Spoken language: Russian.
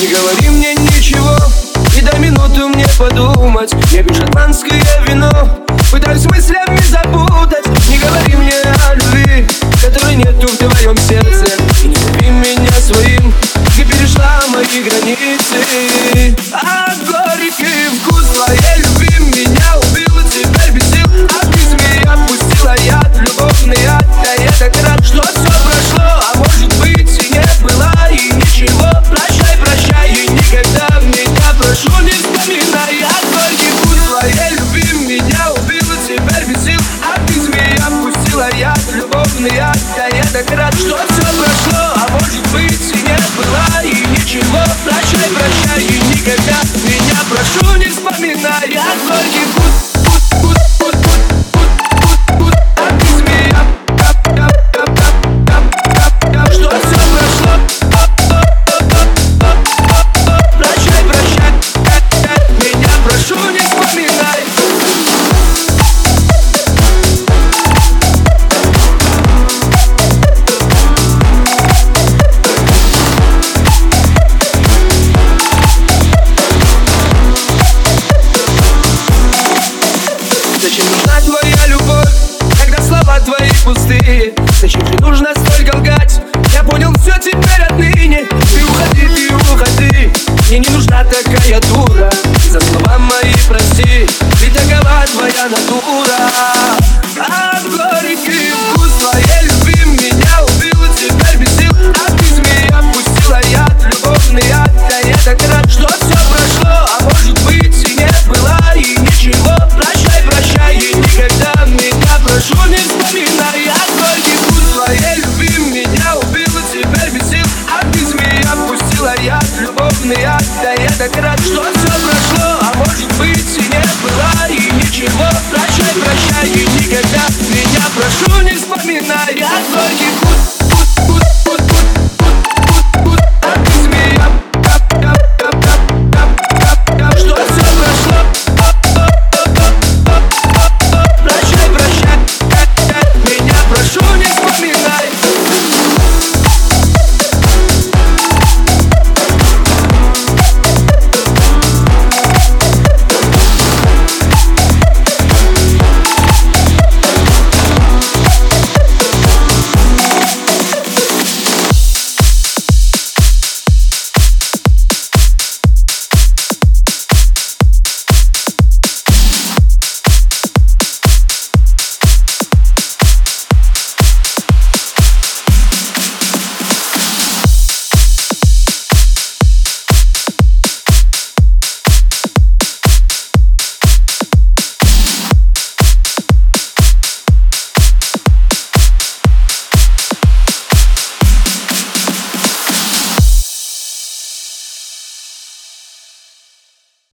Не говори мне ничего И до минуту мне подумать. Я пью шотландское вино Пытаюсь мыслями запутать. Не говори мне о любви Которой нету в твоем сердце я так рад, что все прошло А может быть и не было И ничего. Прощай, прощай И никогда пустые? Зачем же нужно столько лгать? Я понял все теперь отныне. Ты уходи, ты уходи. Мне не нужна такая дура. За слова мои прости. Ведь такова твоя натура так рад, что все прошло А может быть и не было. И ничего Прощай, прощай И никогда меня прошу не вспоминай. А горький